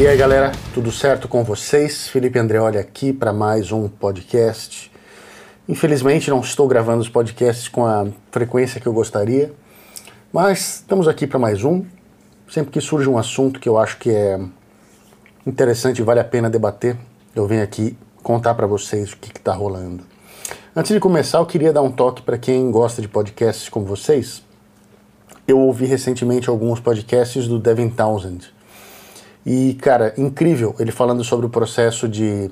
E aí galera, tudo certo com vocês? Felipe Andreoli aqui para mais um podcast. Infelizmente não estou gravando os podcasts com a frequência que eu gostaria, mas estamos aqui para mais um. Sempre que surge um assunto que eu acho que é interessante e vale a pena debater, eu venho aqui contar para vocês o que está rolando. Antes de começar, eu queria dar um toque para quem gosta de podcasts como vocês. Eu ouvi recentemente alguns podcasts do Devin Townsend e, cara, incrível ele falando sobre o processo de,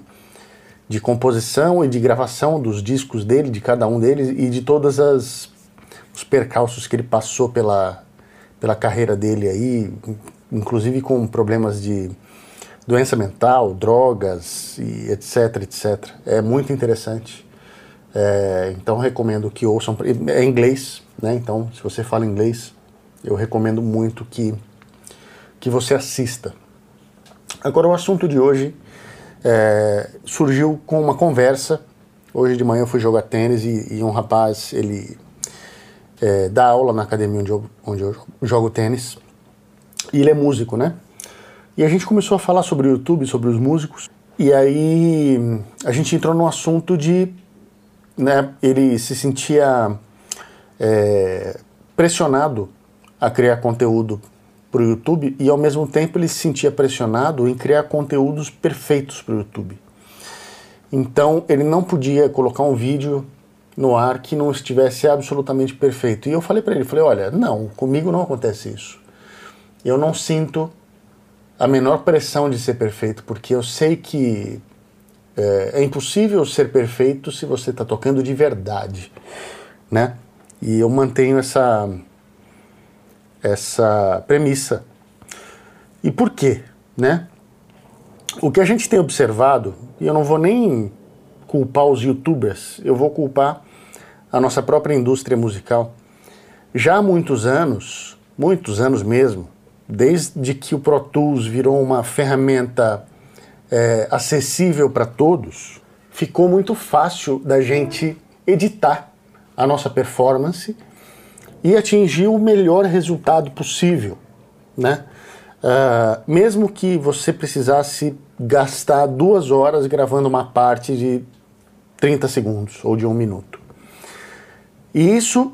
de composição e de gravação dos discos dele, de cada um deles, e de todas as os percalços que ele passou pela, pela carreira dele aí, inclusive com problemas de doença mental, drogas e etc, etc. É muito interessante. É, então recomendo que ouçam. É inglês, né? Então, se você fala inglês, eu recomendo muito que, que você assista. Agora, o assunto de hoje é, surgiu com uma conversa. Hoje de manhã eu fui jogar tênis e, e um rapaz, ele é, dá aula na academia onde eu, onde eu jogo tênis. E ele é músico, né? E a gente começou a falar sobre o YouTube, sobre os músicos. E aí a gente entrou no assunto de. Né, ele se sentia é, pressionado a criar conteúdo para o YouTube e ao mesmo tempo ele se sentia pressionado em criar conteúdos perfeitos para o YouTube. Então ele não podia colocar um vídeo no ar que não estivesse absolutamente perfeito. E eu falei para ele, falei, olha, não, comigo não acontece isso. Eu não sinto a menor pressão de ser perfeito, porque eu sei que é, é impossível ser perfeito se você está tocando de verdade, né? E eu mantenho essa essa premissa. E por quê? Né? O que a gente tem observado, e eu não vou nem culpar os youtubers, eu vou culpar a nossa própria indústria musical. Já há muitos anos, muitos anos mesmo, desde que o Pro Tools virou uma ferramenta é, acessível para todos, ficou muito fácil da gente editar a nossa performance e atingir o melhor resultado possível, né? Uh, mesmo que você precisasse gastar duas horas gravando uma parte de 30 segundos ou de um minuto. E isso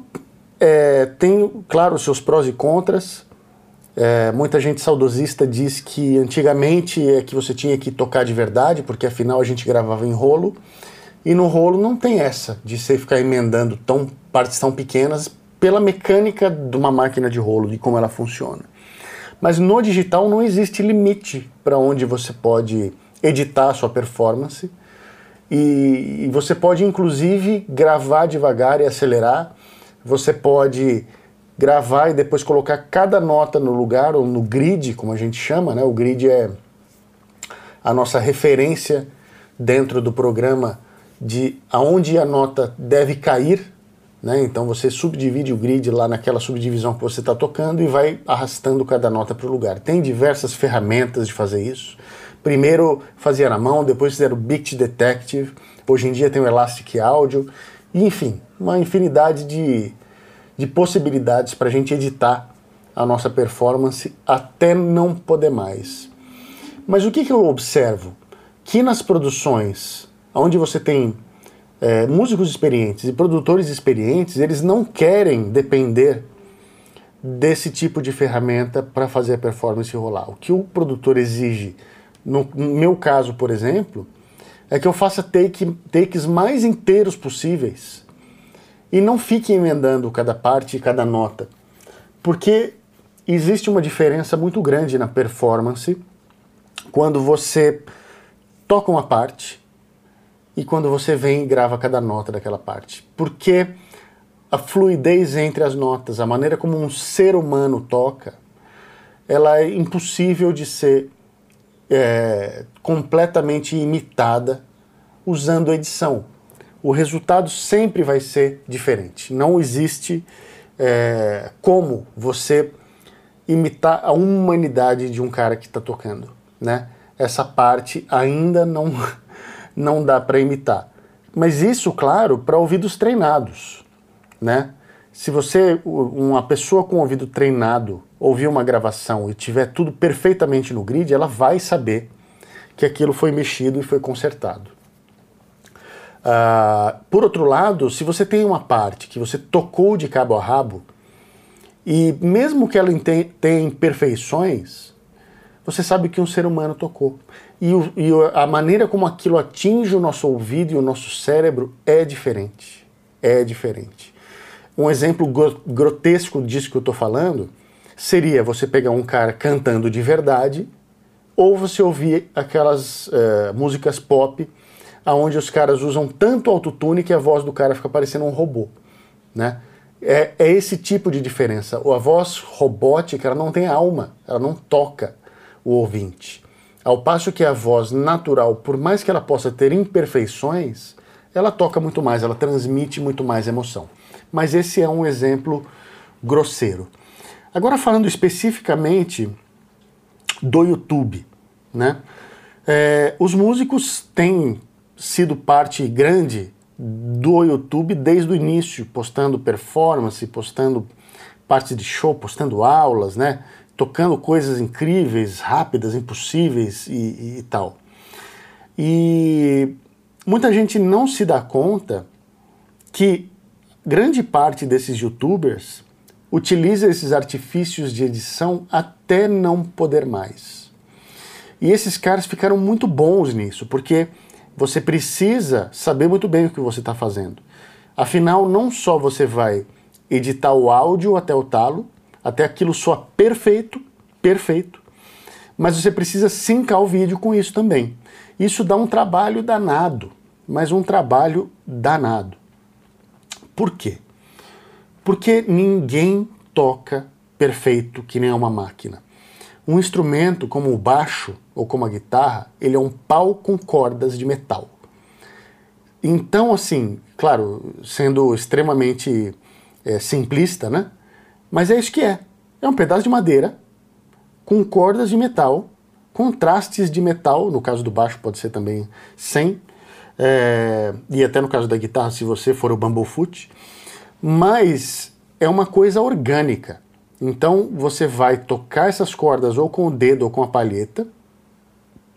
é, tem, claro, seus prós e contras. É, muita gente saudosista diz que antigamente é que você tinha que tocar de verdade, porque afinal a gente gravava em rolo. E no rolo não tem essa de você ficar emendando tão, partes tão pequenas pela mecânica de uma máquina de rolo, de como ela funciona. Mas no digital não existe limite para onde você pode editar a sua performance e, e você pode inclusive gravar devagar e acelerar. Você pode gravar e depois colocar cada nota no lugar ou no grid, como a gente chama, né? O grid é a nossa referência dentro do programa de aonde a nota deve cair né? Então você subdivide o grid lá naquela subdivisão que você está tocando e vai arrastando cada nota para o lugar. Tem diversas ferramentas de fazer isso. Primeiro fazia na mão, depois fizeram o Beat Detective, hoje em dia tem o Elastic Audio, enfim, uma infinidade de, de possibilidades para a gente editar a nossa performance até não poder mais. Mas o que, que eu observo? Que nas produções onde você tem é, músicos experientes e produtores experientes, eles não querem depender desse tipo de ferramenta para fazer a performance rolar. O que o produtor exige, no, meu caso, por exemplo, é que eu faça take, takes mais inteiros possíveis e não fique emendando cada parte e cada nota. Porque existe uma diferença muito grande na performance quando você toca uma parte e quando você vem e grava cada nota daquela parte. Porque a fluidez entre as notas, a maneira como um ser humano toca, ela é impossível de ser é, completamente imitada usando edição. O resultado sempre vai ser diferente. Não existe é, como você imitar a humanidade de um cara que está tocando, né? Essa parte ainda não não dá para imitar. Mas isso, claro, para ouvidos treinados, né? Se você, uma pessoa com ouvido treinado, ouvir uma gravação e tiver tudo perfeitamente no grid, ela vai saber que aquilo foi mexido e foi consertado. Uh, por outro lado, se você tem uma parte que você tocou de cabo a rabo, e mesmo que ela tenha imperfeições, você sabe que um ser humano tocou. E, o, e, a maneira como aquilo atinge o nosso ouvido e o nosso cérebro é diferente. É diferente. Um exemplo grotesco disso que eu estou falando seria você pegar um cara cantando de verdade ou você ouvir aquelas uh, músicas pop aonde os caras usam tanto autotune que a voz do cara fica parecendo um robô, né? É, é, esse tipo de diferença. A voz robótica ela não tem alma, ela não toca o ouvinte. Ao passo que a voz natural, por mais que ela possa ter imperfeições, ela toca muito mais, ela transmite muito mais emoção mas esse é um exemplo grosseiro. Agora falando especificamente do YouTube, né? É, os músicos têm sido parte grande do YouTube desde o início, postando performance, postando partes de show, postando aulas, né? Tocando coisas incríveis, rápidas, impossíveis e, e tal. E muita gente não se dá conta que grande parte desses youtubers utiliza esses artifícios de edição até não poder mais. E esses caras ficaram muito bons nisso, porque você precisa saber muito bem o que você está fazendo. Afinal, não só você vai editar o áudio até o talo, até aquilo soar perfeito, perfeito, mas você precisa sincar o vídeo com isso também. Isso dá um trabalho danado, mas um trabalho danado. Por quê? Porque ninguém toca perfeito que nem uma máquina. Um instrumento como o baixo ou como a guitarra, ele é um pau com cordas de metal. Então, assim, claro, sendo extremamente é, simplista, né? Mas é isso que é. É um pedaço de madeira com cordas de metal, contrastes de metal, no caso do baixo pode ser também sem, é, e até no caso da guitarra, se você for o Bumblefoot, mas é uma coisa orgânica. Então você vai tocar essas cordas ou com o dedo ou com a palheta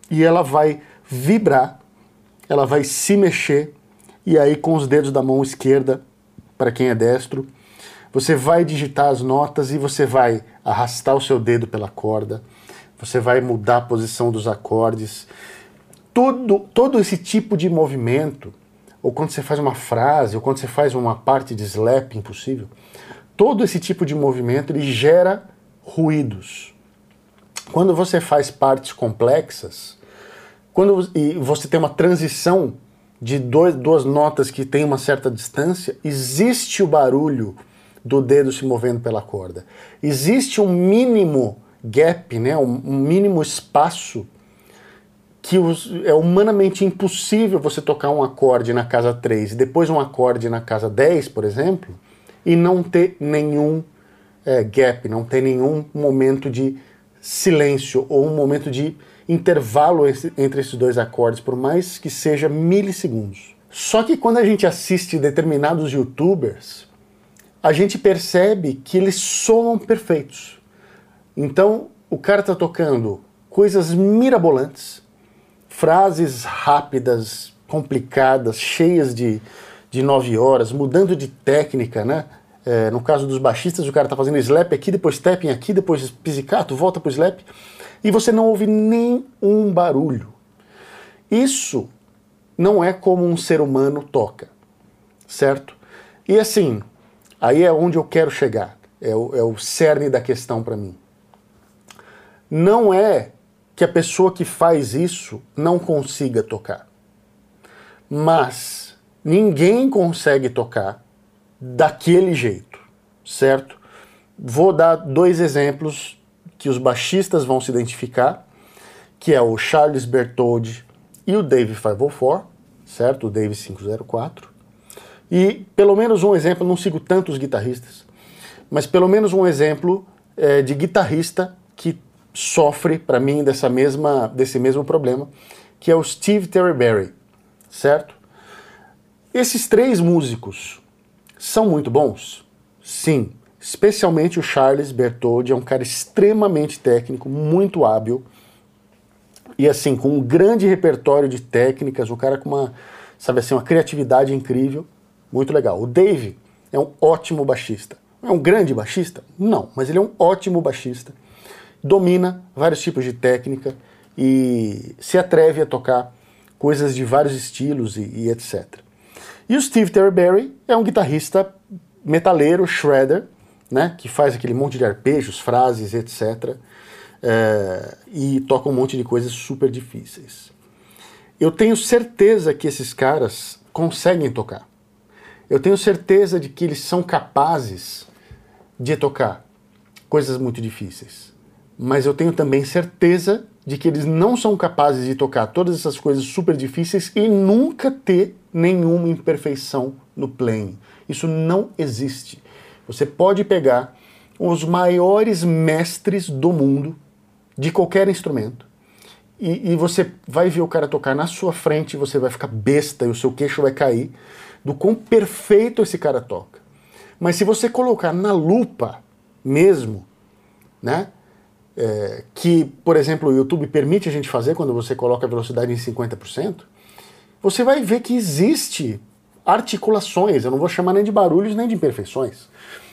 e ela vai vibrar, ela vai se mexer e aí com os dedos da mão esquerda, para quem é destro, você vai digitar as notas e você vai arrastar o seu dedo pela corda, você vai mudar a posição dos acordes todo, todo esse tipo de movimento, ou quando você faz uma frase, ou quando você faz uma parte de slap impossível, todo esse tipo de movimento ele gera ruídos. Quando você faz partes complexas, quando e você tem uma transição de dois, duas notas que tem uma certa distância, existe o barulho do dedo se movendo pela corda. Existe um mínimo gap, né, um, mínimo espaço que os, é humanamente impossível você tocar um acorde na casa 3 e depois um acorde na casa 10, por exemplo, e não ter nenhum é, gap, não ter nenhum momento de silêncio ou um momento de intervalo entre esses dois acordes, por mais que seja milissegundos. Só que quando a gente assiste determinados youtubers, a gente percebe que eles soam perfeitos. Então, o cara está tocando coisas mirabolantes, frases rápidas, complicadas, cheias de, de nove horas, mudando de técnica, né? É, no caso dos baixistas, o cara tá fazendo slap aqui, depois tapping aqui, depois pizzicato, volta pro slap, e você não ouve nem um barulho. Isso não é como um ser humano toca, certo? E assim, aí é onde eu quero chegar, é o, é o cerne da questão para mim. Não é que a pessoa que faz isso não consiga tocar. Mas ninguém consegue tocar daquele jeito, certo? Vou dar dois exemplos que os baixistas vão se identificar, que é o Charles Bertoldi e o Dave 504, certo? O Dave 504. E pelo menos um exemplo, não sigo tantos guitarristas, mas pelo menos um exemplo é, de guitarrista que sofre, para mim, dessa mesma, desse mesmo problema, que é o Steve Terryberry, certo? Esses três músicos são muito bons? Sim, especialmente o Charles Bertoldi, é um cara extremamente técnico, muito hábil e assim com um grande repertório de técnicas, um cara com uma, sabe assim, uma criatividade incrível, muito legal. O Dave é um ótimo baixista. É um grande baixista? Não, mas ele é um ótimo baixista. Domina vários tipos de técnica e se atreve a tocar coisas de vários estilos e, e etc. E o Steve Terryberry é um guitarrista metaleiro, shredder, né, que faz aquele monte de arpejos, frases, etc. É, e toca um monte de coisas super difíceis. Eu tenho certeza que esses caras conseguem tocar. Eu tenho certeza de que eles são capazes de tocar coisas muito difíceis. Mas eu tenho também certeza de que eles não são capazes de tocar todas essas coisas super difíceis e nunca ter nenhuma imperfeição no playing. Isso não existe. Você pode pegar os maiores mestres do mundo de qualquer instrumento e, e, você vai ver o cara tocar na sua frente, você vai ficar besta e o seu queixo vai cair do quão perfeito esse cara toca. Mas se você colocar na lupa mesmo, né? É, que, por exemplo, o YouTube permite a gente fazer quando você coloca a velocidade em 50%, você vai ver que existe articulações, eu não vou chamar nem de barulhos nem de imperfeições,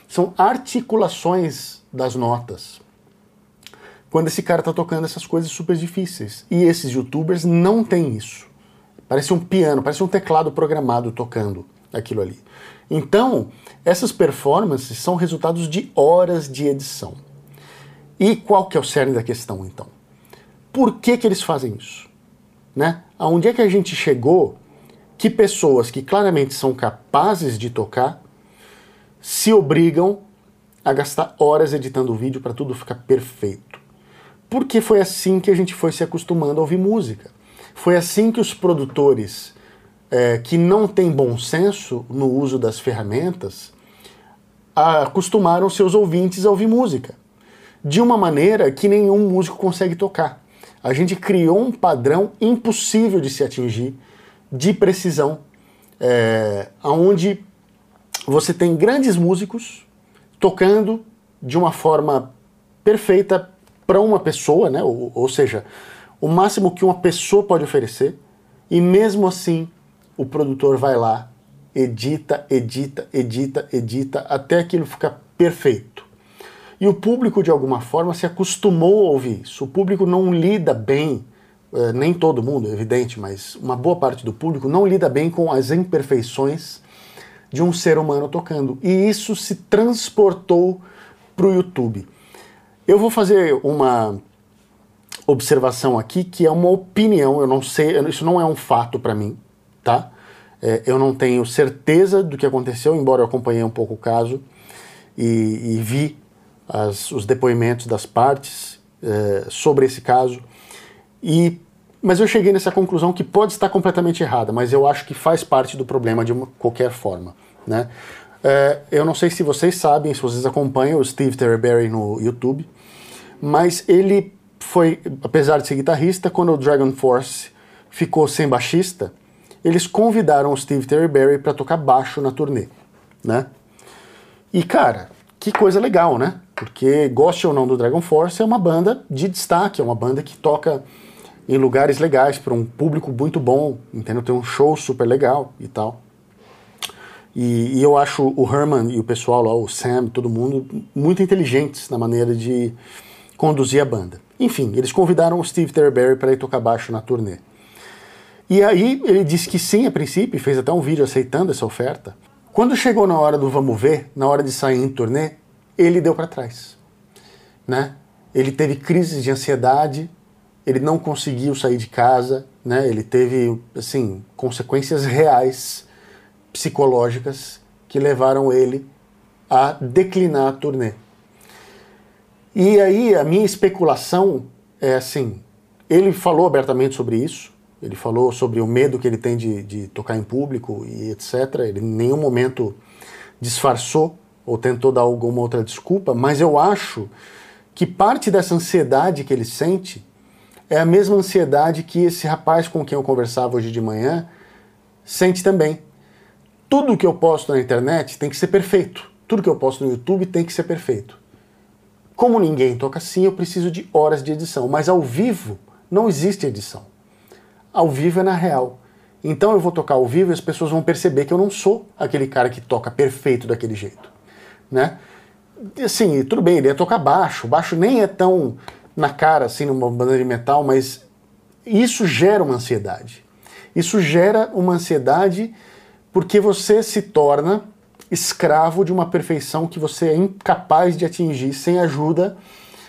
são articulações das notas. Quando esse cara está tocando essas coisas super difíceis. E esses youtubers não têm isso. Parece um piano, parece um teclado programado tocando aquilo ali. Então, essas performances são resultados de horas de edição. E qual que é o cerne da questão, então? Por que, que eles fazem isso? Né? Aonde é que a gente chegou que pessoas que claramente são capazes de tocar se obrigam a gastar horas editando o vídeo para tudo ficar perfeito? Porque foi assim que a gente foi se acostumando a ouvir música. Foi assim que os produtores é, que não têm bom senso no uso das ferramentas acostumaram seus ouvintes a ouvir música de uma maneira que nenhum músico consegue tocar. A gente criou um padrão impossível de se atingir de precisão, é, onde você tem grandes músicos tocando de uma forma perfeita para uma pessoa, né? Ou, ou seja, o máximo que uma pessoa pode oferecer, e mesmo assim o produtor vai lá, edita, edita, edita, edita, até aquilo ficar perfeito. E o público, de alguma forma, se acostumou a ouvir isso. O público não lida bem, eh, nem todo mundo, é evidente, mas uma boa parte do público não lida bem com as imperfeições de um ser humano tocando. E isso se transportou para o YouTube. Eu vou fazer uma observação aqui que é uma opinião, eu não sei, isso não é um fato para mim, tá? É, eu não tenho certeza do que aconteceu, embora eu acompanhei um pouco o caso e, e vi as, os depoimentos das partes é, sobre esse caso. E, mas eu cheguei nessa conclusão que pode estar completamente errada, mas eu acho que faz parte do problema de uma, qualquer forma. Né? É, eu não sei se vocês sabem, se vocês acompanham o Steve Terryberry no YouTube, mas ele foi, apesar de ser guitarrista, quando o Dragon Force ficou sem baixista, eles convidaram o Steve Terryberry para tocar baixo na turnê, né? E cara, que coisa legal, né? Porque goste ou não do Dragon Force é uma banda de destaque, é uma banda que toca em lugares legais para um público muito bom, entendeu? Tem um show super legal e tal. E, e, eu acho o Herman e o pessoal lá, o Sam, todo mundo, muito inteligentes na maneira de conduzir a banda. Enfim, eles convidaram o Steve Terryberry para ir tocar baixo na turnê. E aí ele disse que sim a princípio, fez até um vídeo aceitando essa oferta. Quando chegou na hora do vamos ver, na hora de sair em turnê, ele deu para trás, né? Ele teve crises de ansiedade, ele não conseguiu sair de casa, né? Ele teve assim consequências reais psicológicas que levaram ele a declinar a turnê. E aí a minha especulação é assim: ele falou abertamente sobre isso, ele falou sobre o medo que ele tem de, de tocar em público e etc. Ele em nenhum momento disfarçou ou tentou dar alguma outra desculpa, mas eu acho que parte dessa ansiedade que ele sente é a mesma ansiedade que esse rapaz com quem eu conversava hoje de manhã sente também. Tudo que eu posto na internet tem que ser perfeito. tudo que eu posto no YouTube tem que ser perfeito. Como ninguém toca assim, eu preciso de horas de edição, mas ao vivo não existe edição. Ao vivo é na real. Então eu vou tocar ao vivo e as pessoas vão perceber que eu não sou aquele cara que toca perfeito daquele jeito, né? Assim, tudo bem, ele ia tocar baixo, baixo nem é tão na cara assim numa banda de metal, mas isso gera uma ansiedade. Isso gera uma ansiedade porque você se torna escravo de uma perfeição que você é incapaz de atingir sem ajuda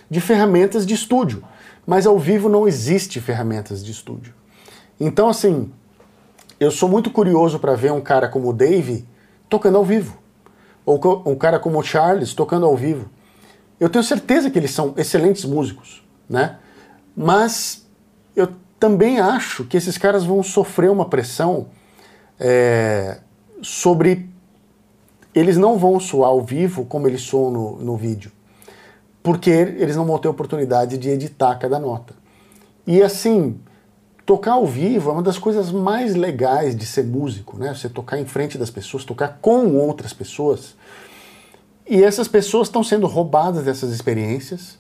de ferramentas de estúdio. Mas ao vivo não existe ferramentas de estúdio. Então, assim, eu sou muito curioso para ver um cara como o Dave tocando ao vivo. Ou um cara como o Charles tocando ao vivo. Eu tenho certeza que eles são excelentes músicos, né? Mas eu também acho que esses caras vão sofrer uma pressão é, sobre. Eles não vão soar ao vivo como eles soam no, no vídeo, porque eles não vão ter oportunidade de editar cada nota. E assim, Tocar ao vivo é uma das coisas mais legais de ser músico, né? Você tocar em frente das pessoas, tocar com outras pessoas. E essas pessoas estão sendo roubadas dessas experiências.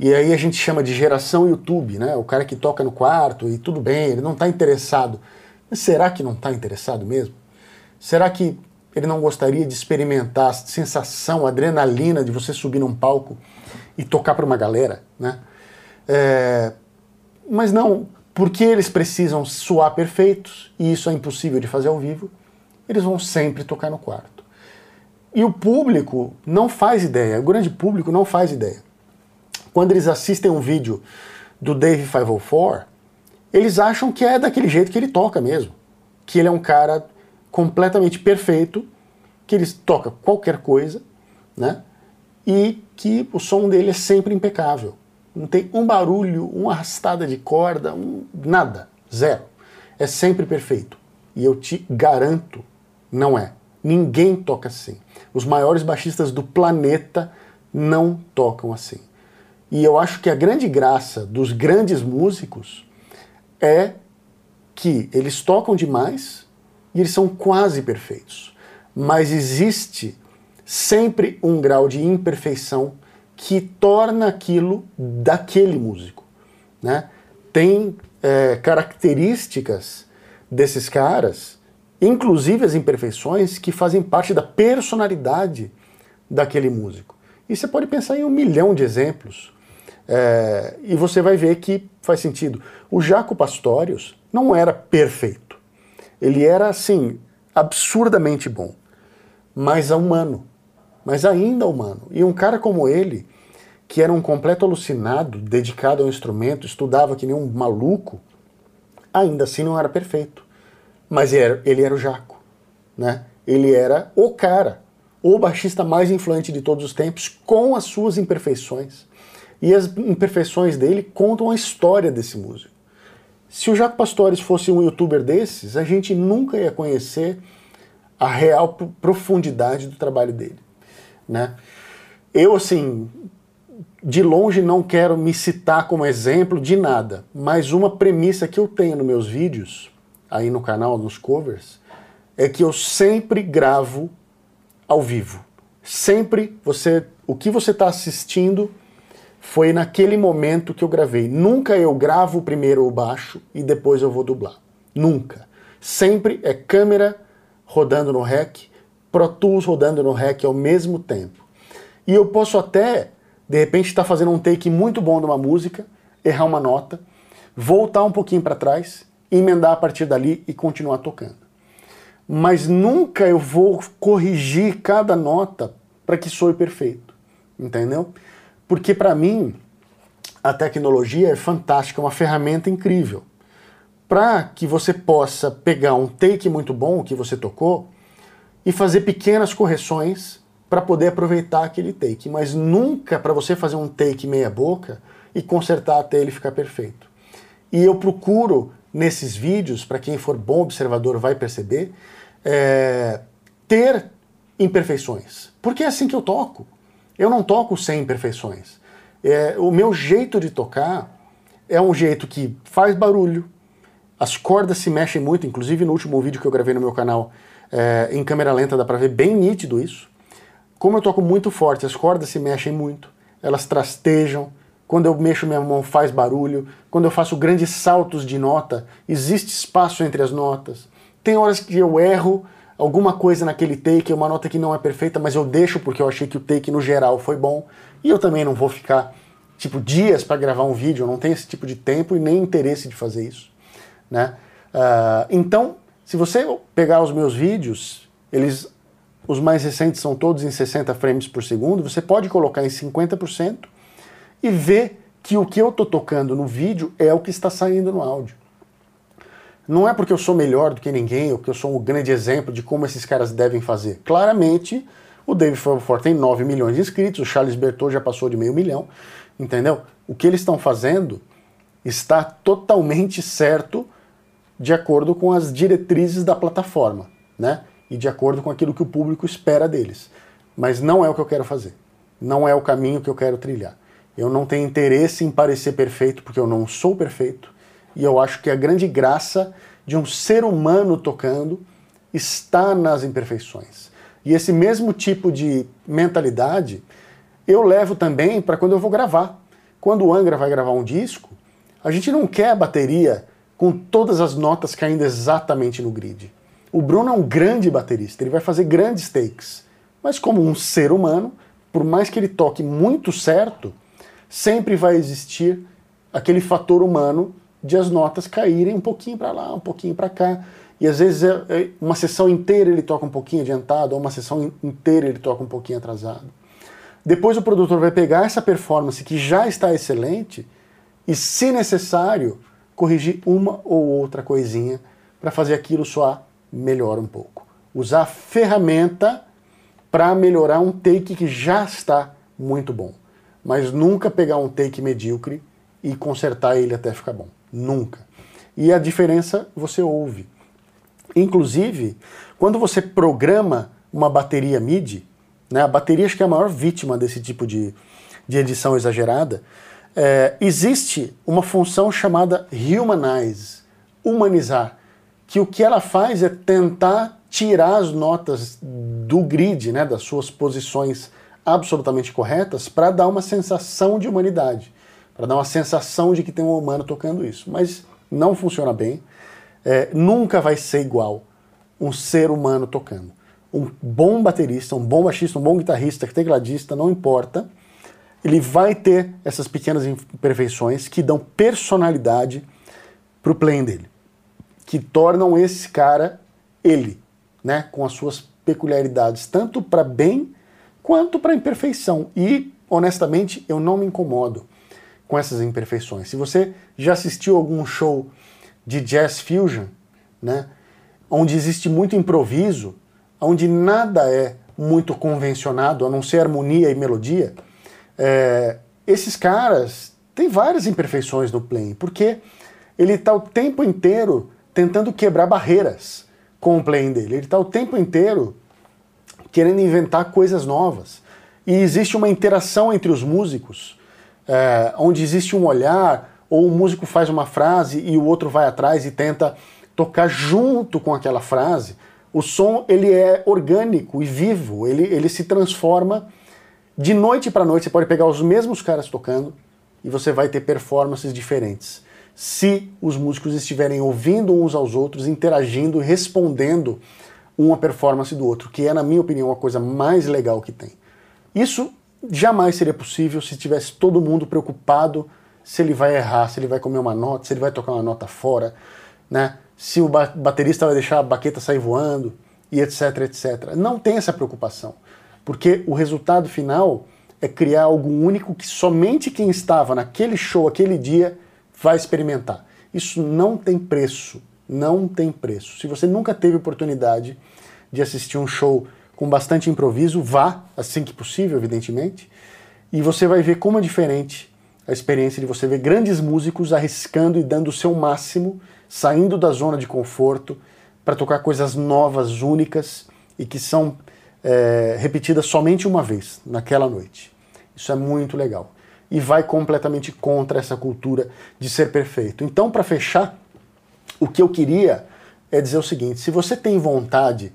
E aí a gente chama de geração YouTube, né? O cara que toca no quarto e tudo bem, ele não está interessado. Mas será que não está interessado mesmo? Será que ele não gostaria de experimentar a sensação, a adrenalina de você subir num palco e tocar para uma galera, né? É... Mas não, porque eles precisam soar perfeitos, e isso é impossível de fazer ao vivo, eles vão sempre tocar no quarto. E o público não faz ideia, o grande público não faz ideia. Quando eles assistem um vídeo do Dave 504, eles acham que é daquele jeito que ele toca mesmo. Que ele é um cara completamente perfeito, que ele toca qualquer coisa, né? E que o som dele é sempre impecável. Não tem um barulho, uma arrastada de corda, um, nada, zero. É sempre perfeito. E eu te garanto, não é. Ninguém toca assim. Os maiores baixistas do planeta não tocam assim. E eu acho que a grande graça dos grandes músicos é que eles tocam demais e eles são quase perfeitos. Mas existe sempre um grau de imperfeição que torna aquilo daquele músico. Né? Tem é, características desses caras, inclusive as imperfeições, que fazem parte da personalidade daquele músico. E você pode pensar em um milhão de exemplos. É, e você vai ver que faz sentido. O Jaco Pastorius não era perfeito. Ele era, assim, absurdamente bom. Mas humano. Mas ainda humano. E um cara como ele, que era um completo alucinado, dedicado ao instrumento, estudava que nem um maluco, ainda assim não era perfeito. Mas ele era, ele era o Jaco, né? Ele era o cara, o baixista mais influente de todos os tempos, com as suas imperfeições. E as imperfeições dele contam a história desse músico. Se o Jaco Pastores fosse um youtuber desses, a gente nunca ia conhecer a real profundidade do trabalho dele, né? Eu, assim, de longe não quero me citar como exemplo de nada, mas uma premissa que eu tenho nos meus vídeos, aí no canal, nos covers, é que eu sempre gravo ao vivo. Sempre você, o que você está assistindo foi naquele momento que eu gravei. Nunca eu gravo primeiro o baixo e depois eu vou dublar. Nunca. Sempre é câmera rodando no rec, Pro Tools rodando no rec ao mesmo tempo. E eu posso até de repente está fazendo um take muito bom de uma música, errar uma nota, voltar um pouquinho para trás, emendar a partir dali e continuar tocando. Mas nunca eu vou corrigir cada nota para que soe perfeito, entendeu? Porque para mim a tecnologia é fantástica, é uma ferramenta incrível. Para que você possa pegar um take muito bom que você tocou e fazer pequenas correções para poder aproveitar aquele take, mas nunca para você fazer um take meia boca e consertar até ele ficar perfeito. E eu procuro nesses vídeos, para quem for bom observador vai perceber, é, ter imperfeições, porque é assim que eu toco. Eu não toco sem imperfeições. É, o meu jeito de tocar é um jeito que faz barulho, as cordas se mexem muito, inclusive no último vídeo que eu gravei no meu canal, é, em câmera lenta dá para ver bem nítido isso como eu toco muito forte, as cordas se mexem muito, elas trastejam, quando eu mexo minha mão faz barulho, quando eu faço grandes saltos de nota, existe espaço entre as notas. Tem horas que eu erro alguma coisa naquele take, uma nota que não é perfeita, mas eu deixo porque eu achei que o take no geral foi bom. E eu também não vou ficar tipo dias para gravar um vídeo, eu não tenho esse tipo de tempo e nem interesse de fazer isso, né? Uh, então, se você pegar os meus vídeos, eles os mais recentes são todos em 60 frames por segundo, você pode colocar em 50% e ver que o que eu estou tocando no vídeo é o que está saindo no áudio. Não é porque eu sou melhor do que ninguém, ou que eu sou um grande exemplo de como esses caras devem fazer. Claramente, o David Ford tem 9 milhões de inscritos, o Charles Berthold já passou de meio milhão, entendeu? O que eles estão fazendo está totalmente certo de acordo com as diretrizes da plataforma, né? E de acordo com aquilo que o público espera deles. Mas não é o que eu quero fazer. Não é o caminho que eu quero trilhar. Eu não tenho interesse em parecer perfeito, porque eu não sou perfeito. E eu acho que a grande graça de um ser humano tocando está nas imperfeições. E esse mesmo tipo de mentalidade eu levo também para quando eu vou gravar. Quando o Angra vai gravar um disco, a gente não quer a bateria com todas as notas caindo exatamente no grid. O Bruno é um grande baterista, ele vai fazer grandes takes. Mas como um ser humano, por mais que ele toque muito certo, sempre vai existir aquele fator humano de as notas caírem um pouquinho para lá, um pouquinho para cá. E às vezes é, é uma sessão inteira ele toca um pouquinho adiantado, ou uma sessão inteira ele toca um pouquinho atrasado. Depois o produtor vai pegar essa performance que já está excelente e, se necessário, corrigir uma ou outra coisinha para fazer aquilo soar melhor um pouco. Usar ferramenta para melhorar um take que já está muito bom mas nunca pegar um take medíocre e consertar ele até ficar bom. Nunca. E a diferença você ouve. Inclusive, quando você programa uma bateria MIDI, né, a bateria acho que é a maior vítima desse tipo de, de edição exagerada, é, existe uma função chamada humanize, humanizar, que o que ela faz é tentar tirar as notas do grid, né, das suas posições absolutamente corretas para dar uma sensação de humanidade, para dar uma sensação de que tem um humano tocando isso. Mas não funciona bem, é, nunca vai ser igual um ser humano tocando. Um bom baterista, um bom baixista, um bom guitarrista, tecladista, não importa, ele vai ter essas pequenas imperfeições que dão personalidade para o playing dele, que tornam esse cara ele, né, com as suas peculiaridades, tanto para bem quanto para imperfeição. E, honestamente, eu não me incomodo com essas imperfeições. Se você já assistiu algum show de jazz fusion, né, onde existe muito improviso, onde nada é muito convencionado, a não ser harmonia e melodia, é, esses caras têm várias imperfeições no playing, porque ele está o tempo inteiro tentando quebrar barreiras com o playing dele. Ele está o tempo inteiro querendo inventar coisas novas. E existe uma interação entre os músicos, é, onde existe um olhar, ou o músico faz uma frase e o outro vai atrás e tenta tocar junto com aquela frase. O som ele é orgânico e vivo, ele, ele se transforma de noite para noite. Você pode pegar os mesmos caras tocando e você vai ter performances diferentes. Se os músicos estiverem ouvindo uns aos outros, interagindo, respondendo uma performance do outro, que é, na minha opinião, a coisa mais legal que tem. Isso jamais seria possível se tivesse todo mundo preocupado se ele vai errar, se ele vai comer uma nota, se ele vai tocar uma nota fora, né? se o baterista vai deixar a baqueta sair voando e etc, etc. Não tem essa preocupação, porque o resultado final é criar algo único que somente quem estava naquele show, aquele dia, vai experimentar. Isso não tem preço, não tem preço. Se você nunca teve oportunidade de assistir um show com bastante improviso, vá assim que possível, evidentemente, e você vai ver como é diferente a experiência de você ver grandes músicos arriscando e dando o seu máximo, saindo da zona de conforto para tocar coisas novas, únicas e que são é, repetidas somente uma vez naquela noite. Isso é muito legal e vai completamente contra essa cultura de ser perfeito. Então, para fechar, o que eu queria é dizer o seguinte: se você tem vontade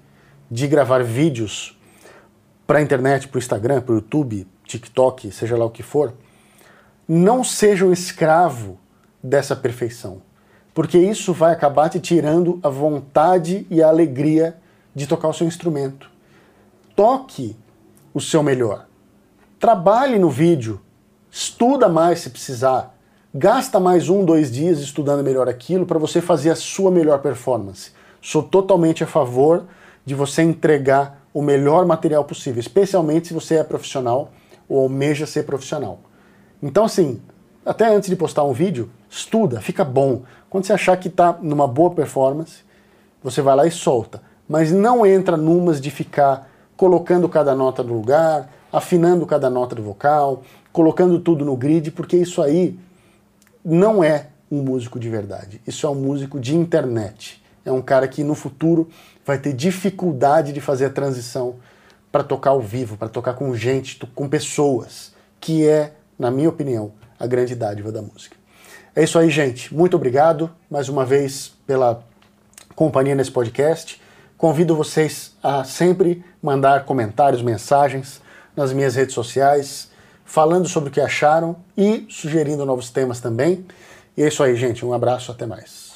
de gravar vídeos para a internet, para o Instagram, para o YouTube, TikTok, seja lá o que for, não seja um escravo dessa perfeição, porque isso vai acabar te tirando a vontade e a alegria de tocar o seu instrumento. Toque o seu melhor. Trabalhe no vídeo, estuda mais se precisar, gasta mais um, dois dias estudando melhor aquilo para você fazer a sua melhor performance. Sou totalmente a favor de você entregar o melhor material possível, especialmente se você é profissional ou almeja ser profissional. Então, assim, até antes de postar um vídeo, estuda, fica bom. Quando você achar que está numa boa performance, você vai lá e solta. Mas não entra numas de ficar colocando cada nota no lugar, afinando cada nota do vocal, colocando tudo no grid, porque isso aí não é um músico de verdade. Isso é um músico de internet. É um cara que no futuro vai ter dificuldade de fazer a transição para tocar ao vivo, para tocar com gente, com pessoas, que é, na minha opinião, a grande dádiva da música. É isso aí, gente. Muito obrigado mais uma vez pela companhia nesse podcast. Convido vocês a sempre mandar comentários, mensagens nas minhas redes sociais, falando sobre o que acharam e sugerindo novos temas também. E é isso aí, gente. Um abraço, até mais.